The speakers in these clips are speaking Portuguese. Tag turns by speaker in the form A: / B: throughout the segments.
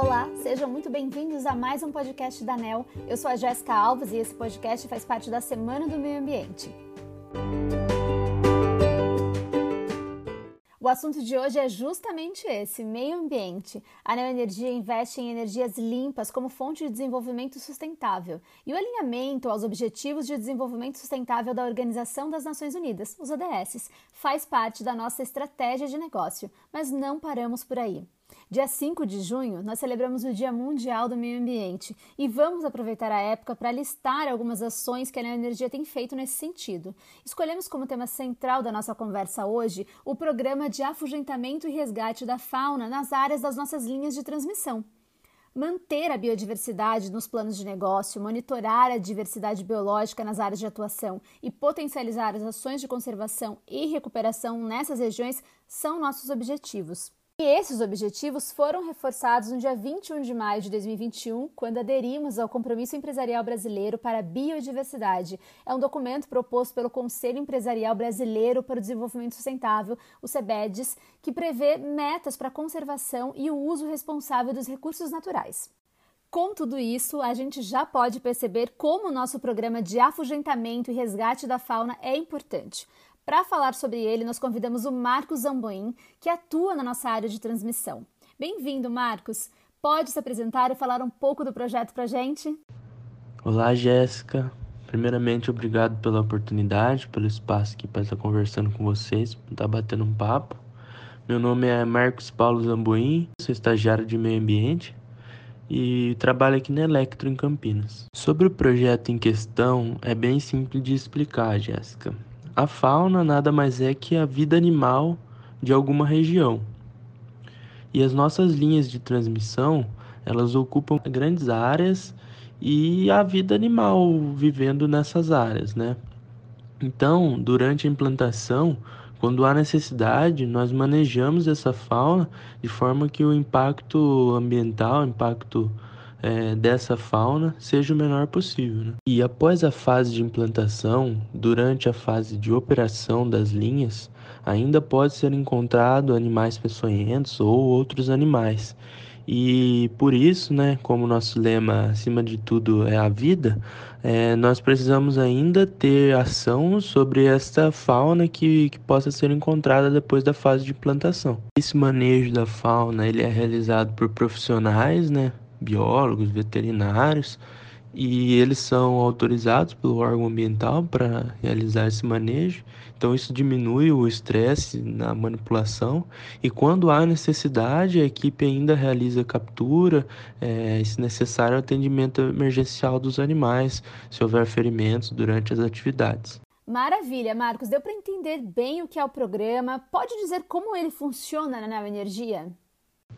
A: Olá, sejam muito bem-vindos a mais um podcast da NEL. Eu sou a Jéssica Alves e esse podcast faz parte da Semana do Meio Ambiente. O assunto de hoje é justamente esse, meio ambiente. A Neoenergia investe em energias limpas como fonte de desenvolvimento sustentável e o alinhamento aos Objetivos de Desenvolvimento Sustentável da Organização das Nações Unidas, os ODS, faz parte da nossa estratégia de negócio, mas não paramos por aí. Dia 5 de junho, nós celebramos o Dia Mundial do Meio Ambiente e vamos aproveitar a época para listar algumas ações que a Neoenergia tem feito nesse sentido. Escolhemos como tema central da nossa conversa hoje o programa de afugentamento e resgate da fauna nas áreas das nossas linhas de transmissão. Manter a biodiversidade nos planos de negócio, monitorar a diversidade biológica nas áreas de atuação e potencializar as ações de conservação e recuperação nessas regiões são nossos objetivos. E esses objetivos foram reforçados no dia 21 de maio de 2021, quando aderimos ao Compromisso Empresarial Brasileiro para a Biodiversidade. É um documento proposto pelo Conselho Empresarial Brasileiro para o Desenvolvimento Sustentável, o CEBEDES, que prevê metas para a conservação e o uso responsável dos recursos naturais. Com tudo isso, a gente já pode perceber como o nosso programa de afugentamento e resgate da fauna é importante. Para falar sobre ele, nós convidamos o Marcos Zamboim, que atua na nossa área de transmissão. Bem-vindo, Marcos. Pode se apresentar e falar um pouco do projeto para gente?
B: Olá, Jéssica. Primeiramente, obrigado pela oportunidade, pelo espaço aqui para estar conversando com vocês, para estar batendo um papo. Meu nome é Marcos Paulo Zamboim, sou estagiário de meio ambiente e trabalho aqui na Electro em Campinas. Sobre o projeto em questão, é bem simples de explicar, Jéssica. A fauna nada mais é que a vida animal de alguma região. E as nossas linhas de transmissão, elas ocupam grandes áreas e a vida animal vivendo nessas áreas, né? Então, durante a implantação, quando há necessidade, nós manejamos essa fauna de forma que o impacto ambiental, impacto é, dessa fauna seja o menor possível. Né? E após a fase de implantação, durante a fase de operação das linhas, ainda pode ser encontrado animais peçonhentos ou outros animais. E por isso, né, como nosso lema acima de tudo é a vida, é, nós precisamos ainda ter ação sobre esta fauna que, que possa ser encontrada depois da fase de plantação. Esse manejo da fauna ele é realizado por profissionais, né, biólogos, veterinários, e eles são autorizados pelo órgão ambiental para realizar esse manejo. Então isso diminui o estresse na manipulação e quando há necessidade a equipe ainda realiza captura, é, se necessário atendimento emergencial dos animais, se houver ferimentos durante as atividades.
A: Maravilha, Marcos. Deu para entender bem o que é o programa. Pode dizer como ele funciona na Neo Energia?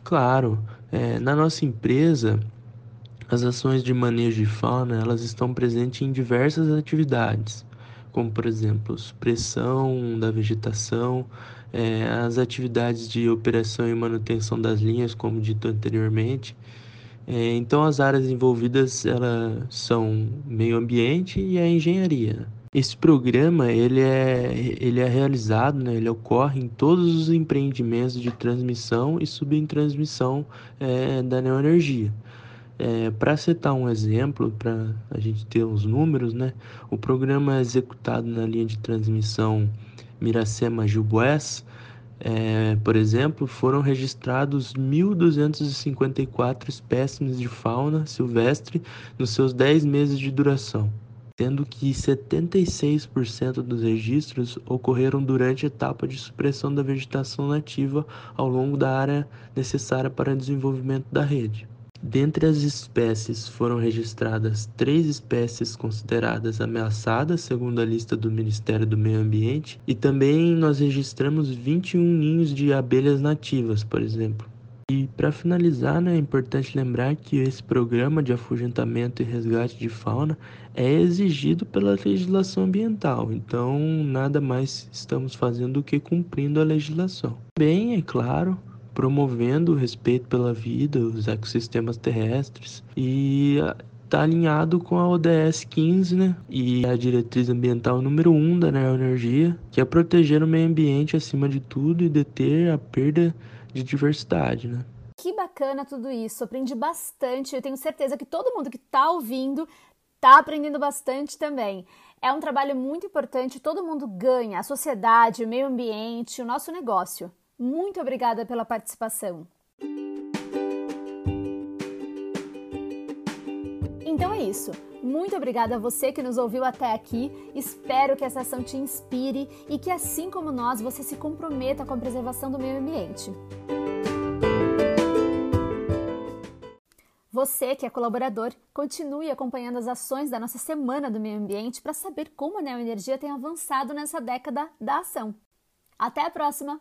B: Claro, é, na nossa empresa, as ações de manejo de fauna elas estão presentes em diversas atividades, como por exemplo, supressão da vegetação, é, as atividades de operação e manutenção das linhas, como dito anteriormente. É, então, as áreas envolvidas elas são meio ambiente e a engenharia. Esse programa ele é, ele é realizado, né, ele ocorre em todos os empreendimentos de transmissão e subtransmissão é, da neoenergia. É, para citar um exemplo, para a gente ter os números, né, o programa é executado na linha de transmissão Miracema-Gilboés, é, por exemplo, foram registrados 1.254 espécimes de fauna silvestre nos seus 10 meses de duração sendo que 76% dos registros ocorreram durante a etapa de supressão da vegetação nativa ao longo da área necessária para o desenvolvimento da rede. Dentre as espécies foram registradas três espécies consideradas ameaçadas, segundo a lista do Ministério do Meio Ambiente, e também nós registramos 21 ninhos de abelhas nativas, por exemplo. E para finalizar, né, é importante lembrar que esse programa de afugentamento e resgate de fauna é exigido pela legislação ambiental, então nada mais estamos fazendo do que cumprindo a legislação. Bem, é claro, promovendo o respeito pela vida, os ecossistemas terrestres e está alinhado com a ODS 15, né? E a diretriz ambiental número 1 da Neoenergia, que é proteger o meio ambiente acima de tudo e deter a perda de diversidade, né?
A: que bacana tudo isso. Aprendi bastante. Eu tenho certeza que todo mundo que está ouvindo está aprendendo bastante também. É um trabalho muito importante, todo mundo ganha, a sociedade, o meio ambiente, o nosso negócio. Muito obrigada pela participação. Então é isso. Muito obrigada a você que nos ouviu até aqui. Espero que essa ação te inspire e que, assim como nós, você se comprometa com a preservação do meio ambiente. Você que é colaborador, continue acompanhando as ações da nossa Semana do Meio Ambiente para saber como a Neoenergia tem avançado nessa década da ação. Até a próxima!